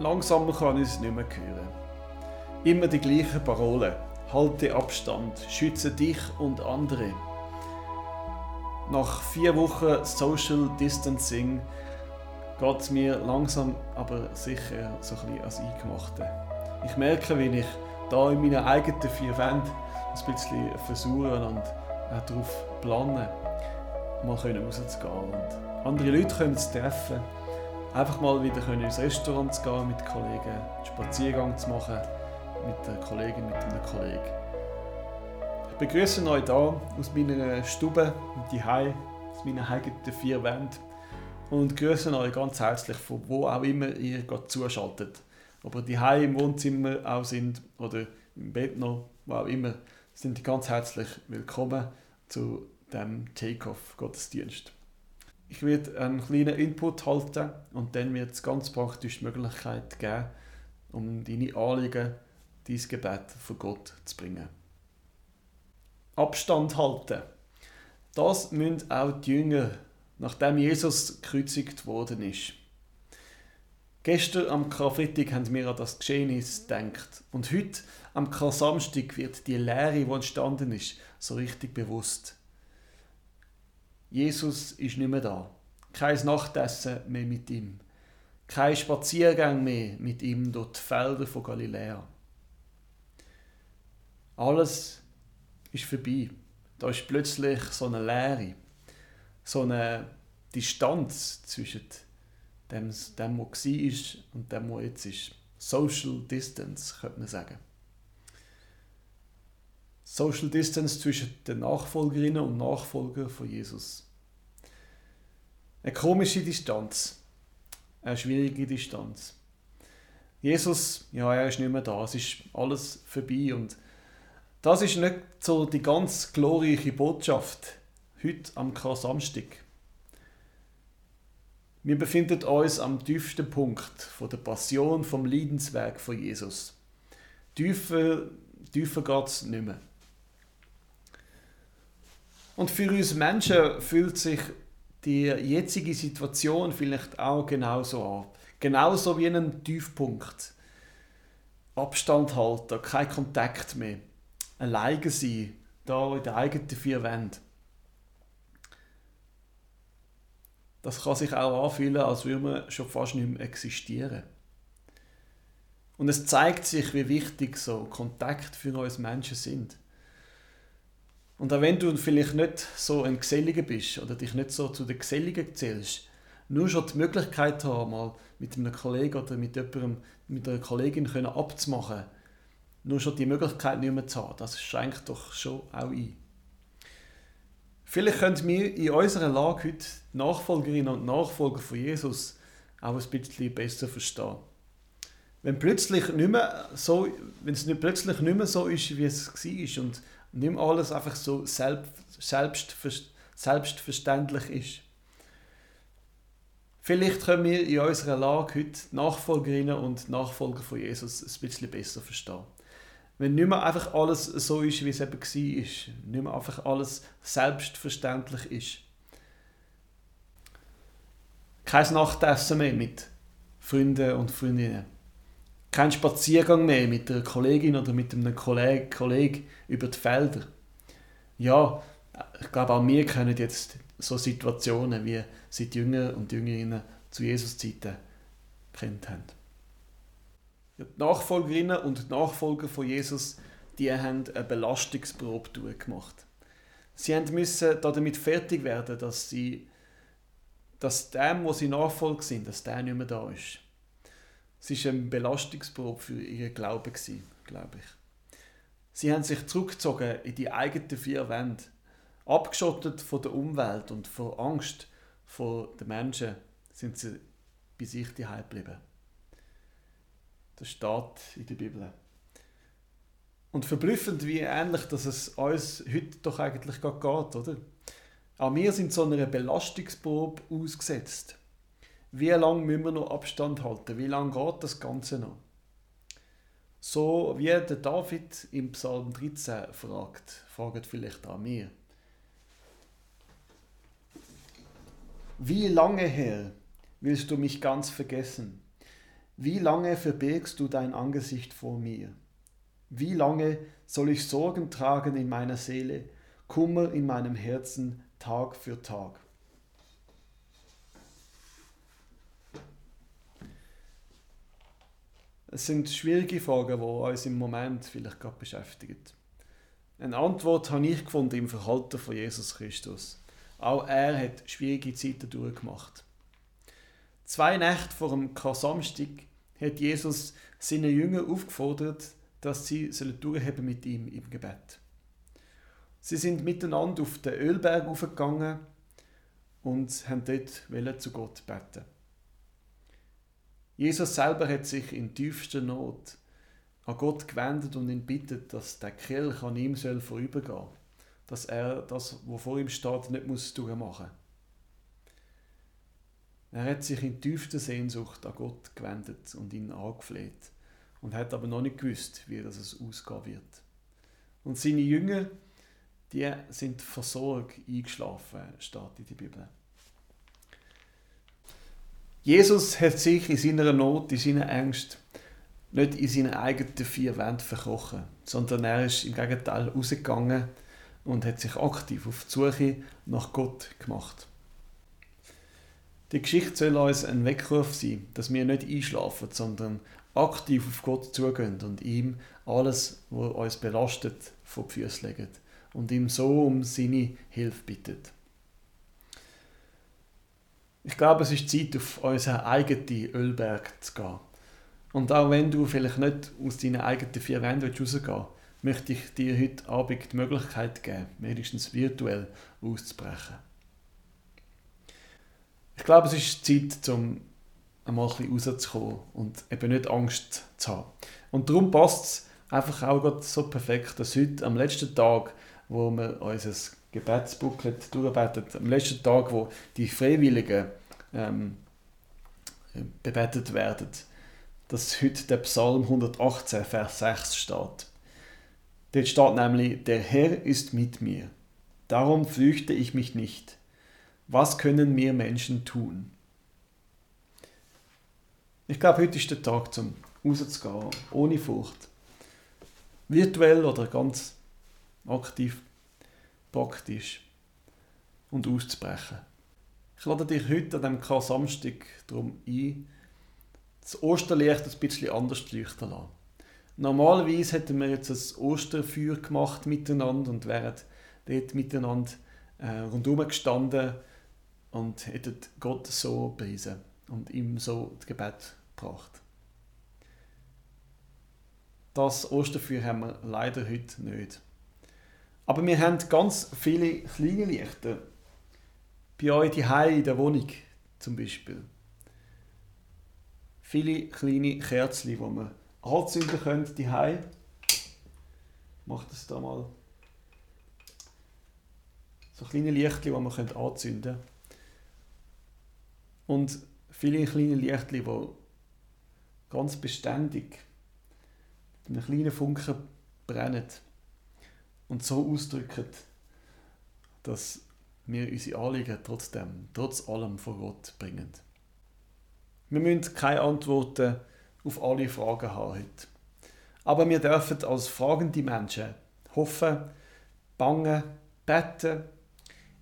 Langsam kann ich es nicht mehr hören. Immer die gleichen Parolen. Halte Abstand, schütze dich und andere. Nach vier Wochen Social Distancing geht es mir langsam aber sicher so ein bisschen als Eingemachte. Ich merke, wie ich da in meinen eigenen vier Wänden ein bisschen versuche und auch darauf planen, mal rauszugehen und andere Leute können zu treffen einfach mal wieder können ins Restaurant zu gehen mit Kollegen, einen Spaziergang zu machen mit der Kollegin, mit einem Kollegen. Ich begrüße euch hier aus meiner Stube, die aus meinen eigenen vier Wänden und grüße euch ganz herzlich von wo auch immer ihr gerade zuschaltet. Ob ihr die im Wohnzimmer auch sind oder im Bett noch, wo auch immer, sind die ganz herzlich willkommen zu dem Take-Off-Gottesdienst. Ich werde einen kleinen Input halten und dann wird es ganz praktisch die Möglichkeit geben, um deine Anliegen, dein Gebet vor Gott zu bringen. Abstand halten. Das müssen auch die Jünger, nachdem Jesus gekreuzigt worden ist. Gestern am Karfreitag haben wir an das Geschehnis gedacht. Und heute, am Kar-Samstag, wird die Lehre, die entstanden ist, so richtig bewusst. Jesus ist nicht mehr da. Kein Nachtessen mehr mit ihm. Kein Spaziergang mehr mit ihm durch die Felder von Galiläa. Alles ist vorbei. Da ist plötzlich so eine Leere, so eine Distanz zwischen dem, dem was war und dem, was jetzt ist. Social Distance, könnte man sagen. Social Distance zwischen den Nachfolgerinnen und Nachfolgern von Jesus. Eine komische Distanz, eine schwierige Distanz. Jesus, ja, er ist nicht mehr da, es ist alles vorbei und das ist nicht so die ganz glorreiche Botschaft heute am Kar-Samstag. Wir befinden uns am tiefsten Punkt von der Passion, vom Leidenswerk von Jesus. Tiefer, tiefer geht es nicht mehr. Und für uns Menschen fühlt sich die jetzige Situation vielleicht auch genauso an. Genauso wie einen Tiefpunkt. Abstand halten, kein Kontakt mehr. Alleine sein, da in den eigenen vier Wänden. Das kann sich auch anfühlen, als würde man schon fast nicht mehr existieren. Und es zeigt sich, wie wichtig so Kontakt für uns Menschen sind. Und auch wenn du vielleicht nicht so ein Geselliger bist oder dich nicht so zu den Geselligen zählst, nur schon die Möglichkeit haben, mal mit einem Kollegen oder mit jemandem, mit einer Kollegin können abzumachen, nur schon die Möglichkeit nicht mehr zu haben, das schränkt doch schon auch ein. Vielleicht können wir in unserer Lage heute Nachfolgerinnen und Nachfolger von Jesus auch ein bisschen besser verstehen. Wenn, plötzlich nicht mehr so, wenn es nicht plötzlich nicht mehr so ist, wie es war und nicht mehr alles einfach so selbst, selbst, selbstverständlich ist. Vielleicht können wir in unserer Lage heute Nachfolgerinnen und Nachfolger von Jesus ein bisschen besser verstehen. Wenn nicht mehr einfach alles so ist, wie es eben war, nicht mehr einfach alles selbstverständlich ist. Kein Nachtessen mehr mit Freunden und Freundinnen kein Spaziergang mehr mit einer Kollegin oder mit einem Kollegen, Kollegen über die Felder. Ja, ich glaube auch wir kennen jetzt so Situationen, wie sie die Jünger und Jüngerinnen zu Jesus-Zeiten kennt haben. Die Nachfolgerinnen und Nachfolger von Jesus, die haben eine Belastungsprobe gemacht. Sie müssen damit fertig werden, dass sie dass dem, wo sie Nachfolger sind, dass der nicht mehr da ist. Es war eine Belastungsprobe für ihren Glauben, glaube ich. Sie haben sich zurückgezogen in die eigenen vier Wände, abgeschottet von der Umwelt und vor Angst vor den Menschen sind sie bei sich daheim geblieben. Das steht in der Bibel. Und verblüffend, wie ähnlich dass es uns heute doch eigentlich geht, oder? Auch wir sind so einer Belastungsprobe ausgesetzt. Wie lange müssen wir noch Abstand halten? Wie lange geht das Ganze noch? So wie der David im Psalm 13 fragt, fragt vielleicht auch mir. Wie lange her willst du mich ganz vergessen? wie lange verbirgst du dein Angesicht vor mir? Wie lange soll ich Sorgen tragen in meiner Seele, Kummer in meinem Herzen Tag für Tag? Es sind schwierige Fragen, die uns im Moment vielleicht gerade beschäftigen. Eine Antwort habe ich gefunden im Verhalten von Jesus Christus. Auch er hat schwierige Zeiten durchgemacht. Zwei Nächte vor dem Kar-Samstag hat Jesus seine Jünger aufgefordert, dass sie durchheben mit ihm im Gebet. Sie sind miteinander auf den Ölberg aufgegangen und haben dort zu Gott beten. Jesus selber hat sich in tiefster Not an Gott gewendet und ihn bittet, dass der Kelch an ihm soll vorübergehen soll. Dass er das, was vor ihm steht, nicht muss durchmachen Er hat sich in tiefster Sehnsucht an Gott gewendet und ihn angefleht und hat aber noch nicht gewusst, wie das ausgehen wird. Und seine Jünger, die sind versorgt eingeschlafen, steht in der Bibel. Jesus hat sich in seiner Not, in seiner Angst nicht in seinen eigenen vier Wänden verkrochen, sondern er ist im Gegenteil rausgegangen und hat sich aktiv auf die Suche nach Gott gemacht. Die Geschichte soll uns ein Weckruf sein, dass wir nicht einschlafen, sondern aktiv auf Gott zugehen und ihm alles, was uns belastet, vor die Füße legen und ihm so um seine Hilfe bittet. Ich glaube, es ist Zeit, auf unseren eigenen Ölberg zu gehen. Und auch wenn du vielleicht nicht aus deinen eigenen vier Wänden rausgehen willst, möchte ich dir heute Abend die Möglichkeit geben, wenigstens virtuell auszubrechen. Ich glaube, es ist Zeit, um einmal ein bisschen rauszukommen und eben nicht Angst zu haben. Und darum passt es einfach auch so perfekt, dass heute am letzten Tag, wo wir unser Gebetsbooklet durchbeten, am letzten Tag, wo die Freiwilligen ähm, bebetet werden, dass heute der Psalm 118, Vers 6 steht. Dort steht nämlich, der Herr ist mit mir, darum fürchte ich mich nicht. Was können mir Menschen tun? Ich glaube, heute ist der Tag, zum rauszugehen, ohne Furcht. Virtuell oder ganz aktiv, praktisch und auszubrechen. Ich lade dich heute an diesem Kar-Samstag darum ein, das Osterlicht ein bisschen anders zu leuchten lassen. Normalerweise hätten wir jetzt ein Osterfeuer gemacht miteinander und wären dort miteinander äh, rundherum gestanden und hätten Gott so bewiesen und ihm so das Gebet gebracht. Das Osterfeuer haben wir leider heute nicht. Aber wir haben ganz viele kleine Lichter. Bei euch die in der Wohnung zum Beispiel. Viele kleine Kerzen, die wir anzünden können, die Ich mache das da mal. So kleine Lichter, die wir anzünden können. Und viele kleine Lichter, die ganz beständig mit einem kleinen Funken brennen und so ausdrücken, dass wir unsere Anliegen trotzdem, trotz allem vor Gott bringen. Wir müssen keine Antworten auf alle Fragen haben heute. Aber wir dürfen als fragende Menschen hoffen, bangen, beten,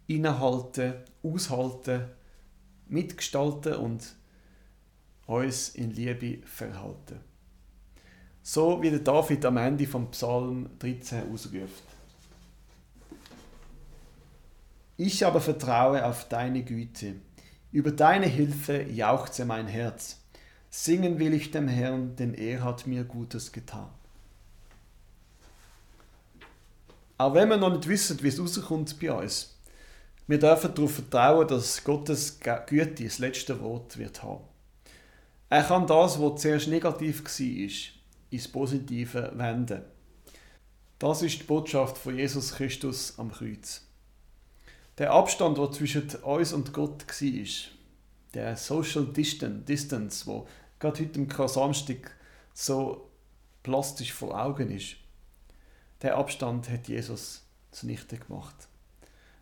innehalten, aushalten, mitgestalten und uns in Liebe verhalten. So wie der David am Ende vom Psalm 13 ausruft. Ich aber vertraue auf deine Güte. Über deine Hilfe jauchze mein Herz. Singen will ich dem Herrn, denn er hat mir Gutes getan. Auch wenn wir noch nicht wissen, wie es rauskommt bei uns, wir dürfen darauf vertrauen, dass Gottes Güte das letzte Wort wird haben. Er kann das, was zuerst negativ war, ins Positive wenden. Das ist die Botschaft von Jesus Christus am Kreuz. Der Abstand, der zwischen uns und Gott war, der Social Distance, wo gerade heute im Samstag so plastisch vor Augen ist, der Abstand hat Jesus zunichte gemacht.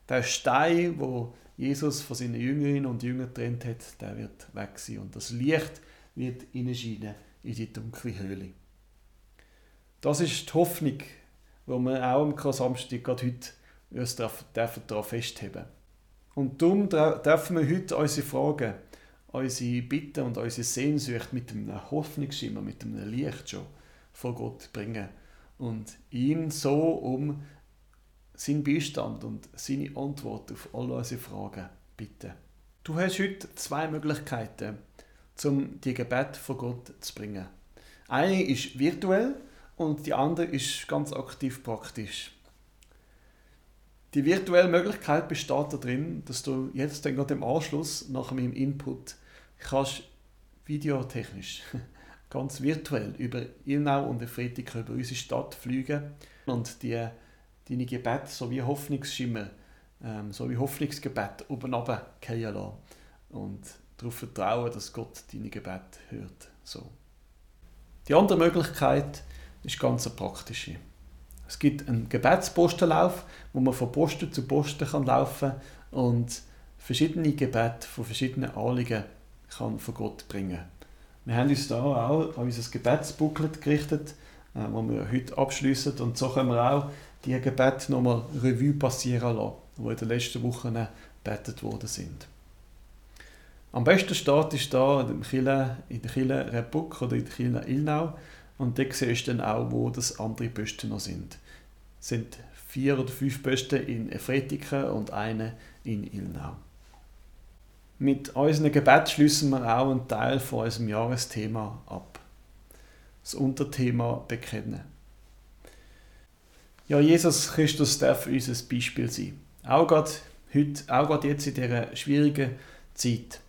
Der Stein, wo Jesus von seinen Jüngerinnen und Jüngern trennt hat, der wird weg sein. Und das Licht wird hineinscheinen in die dunkle Höhle. Das ist die Hoffnung, die wir auch am Samstag gerade heute uns daran festheben Und darum dürfen wir heute unsere Fragen, unsere Bitten und unsere Sehnsucht mit einem Hoffnungsschimmer, mit einem Licht schon vor Gott bringen und ihn so um seinen Beistand und seine Antwort auf all unsere Fragen bitten. Du hast heute zwei Möglichkeiten, um die Gebet vor Gott zu bringen. Eine ist virtuell und die andere ist ganz aktiv praktisch. Die virtuelle Möglichkeit besteht darin, dass du jetzt dann gerade im Anschluss nach meinem Input kannst videotechnisch ganz virtuell über Ilnau und Efretika über unsere Stadt fliegen und die deine Gebete sowie Hoffnungsschimmer, ähm, sowie Hoffnungsgebet oben runterfallen lassen und darauf vertrauen, dass Gott deine Gebete hört. So. Die andere Möglichkeit ist ganz eine praktische. Es gibt einen Gebetspostenlauf, wo man von Posten zu Posten kann laufen und verschiedene Gebete von verschiedenen Anliegen kann von Gott bringen. Wir haben uns da auch an unser Gebetsbooklet gerichtet, äh, wo wir heute abschließen und so können wir auch die Gebete nochmal Revue passieren lassen, die in den letzten Wochen gebetet worden sind. Am besten Start ist da in der Kille Repuck oder in der Kille Ilnau und dort siehst du dann auch, wo das andere Posten noch sind. Es sind vier oder fünf Posten in Efretiken und eine in Ilnau. Mit unseren Gebet schließen wir auch einen Teil von unserem Jahresthema ab. Das Unterthema Bekennen. Ja, Jesus Christus darf uns ein Beispiel sein. Auch gerade heute, auch gerade jetzt in dieser schwierigen Zeit.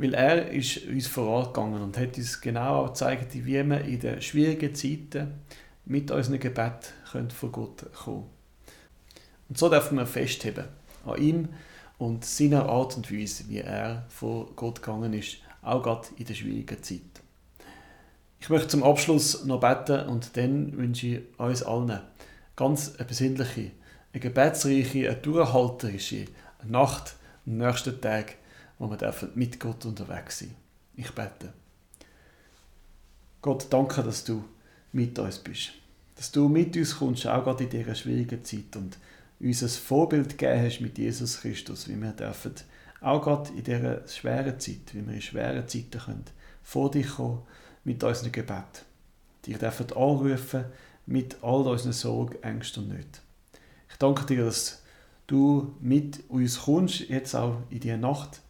Weil er ist uns vorangegangen und hat uns genau gezeigt, wie wir in den schwierigen Zeiten mit unseren Gebet vor Gott kommen Und so dürfen wir festheben an ihm und seiner Art und Weise, wie er vor Gott gegangen ist, auch gerade in der schwierigen Zeit. Ich möchte zum Abschluss noch beten und dann wünsche ich uns allen ganz eine besinnliche, eine gebetsreiche, eine durchhalterische Nacht am nächsten Tag, wo wir mit Gott unterwegs sein Ich bete. Gott, danke, dass du mit uns bist. Dass du mit uns kommst, auch gerade in dieser schwierigen Zeit und uns ein Vorbild gegeben hast mit Jesus Christus, wie wir dürfen, auch gerade in dieser schweren Zeit, wie wir in schweren Zeiten können, vor dich kommen mit unserem Gebet. Dich dürfen anrufen, mit all unseren Sorgen, Ängsten und Nöten. Ich danke dir, dass du mit uns kommst, jetzt auch in diese Nacht,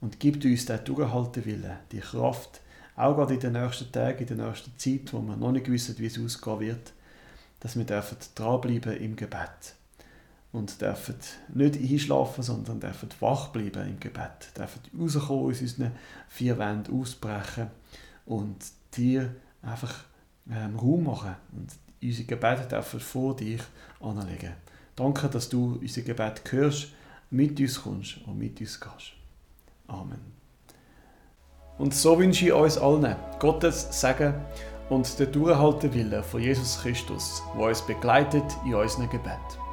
und gib uns den Durchhaltewillen, die Kraft, auch gerade in den nächsten Tagen, in der nächsten Zeit, wo wir noch nicht wissen, wie es ausgehen wird, dass wir dürfen dranbleiben im Gebet und dürfen nicht einschlafen, sondern dürfen wach bleiben im Gebet, dürfen rauskommen aus unseren vier Wänden, ausbrechen und dir einfach ähm, Raum machen und unsere Gebete dürfen vor dich anlegen. Danke, dass du unser Gebet hörst, mit uns kommst und mit uns gehst. Amen. Und so wünsche ich uns allen Gottes Segen und den Durchhaltewillen von Jesus Christus, der uns begleitet in unserem Gebet.